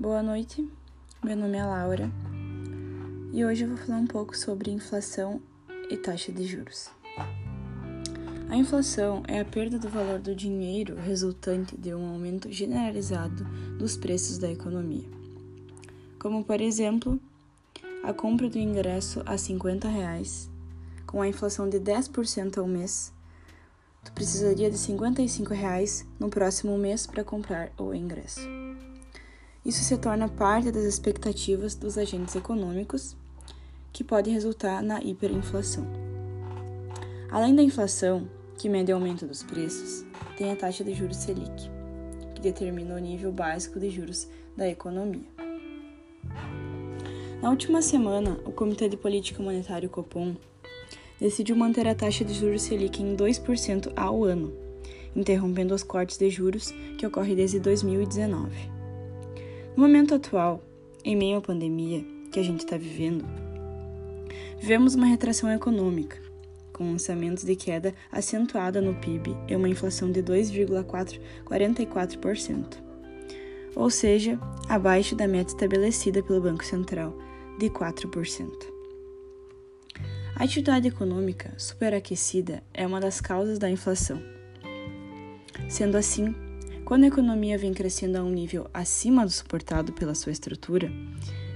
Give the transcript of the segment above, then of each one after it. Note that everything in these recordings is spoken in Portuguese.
Boa noite, meu nome é Laura e hoje eu vou falar um pouco sobre inflação e taxa de juros. A inflação é a perda do valor do dinheiro resultante de um aumento generalizado dos preços da economia, como por exemplo a compra do ingresso a 50 reais, com a inflação de 10% ao mês, tu precisaria de 55 reais no próximo mês para comprar o ingresso. Isso se torna parte das expectativas dos agentes econômicos, que pode resultar na hiperinflação. Além da inflação, que mede o aumento dos preços, tem a taxa de juros Selic, que determina o nível básico de juros da economia. Na última semana, o Comitê de Política Monetária Copom decidiu manter a taxa de juros Selic em 2% ao ano, interrompendo os cortes de juros que ocorrem desde 2019. No momento atual, em meio à pandemia que a gente está vivendo, vivemos uma retração econômica, com lançamentos de queda acentuada no PIB e uma inflação de 2,44%, ou seja, abaixo da meta estabelecida pelo Banco Central de 4%. A atividade econômica superaquecida é uma das causas da inflação. Sendo assim, quando a economia vem crescendo a um nível acima do suportado pela sua estrutura,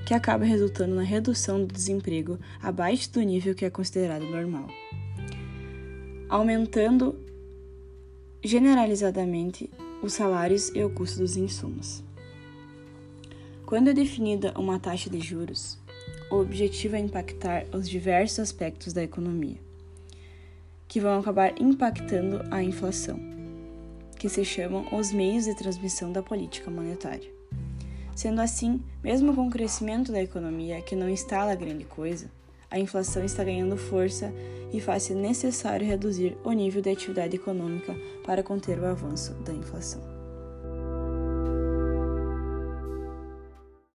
que acaba resultando na redução do desemprego abaixo do nível que é considerado normal, aumentando generalizadamente os salários e o custo dos insumos. Quando é definida uma taxa de juros, o objetivo é impactar os diversos aspectos da economia, que vão acabar impactando a inflação que se chamam os meios de transmissão da política monetária. Sendo assim, mesmo com o crescimento da economia que não instala grande coisa, a inflação está ganhando força e faz-se necessário reduzir o nível de atividade econômica para conter o avanço da inflação.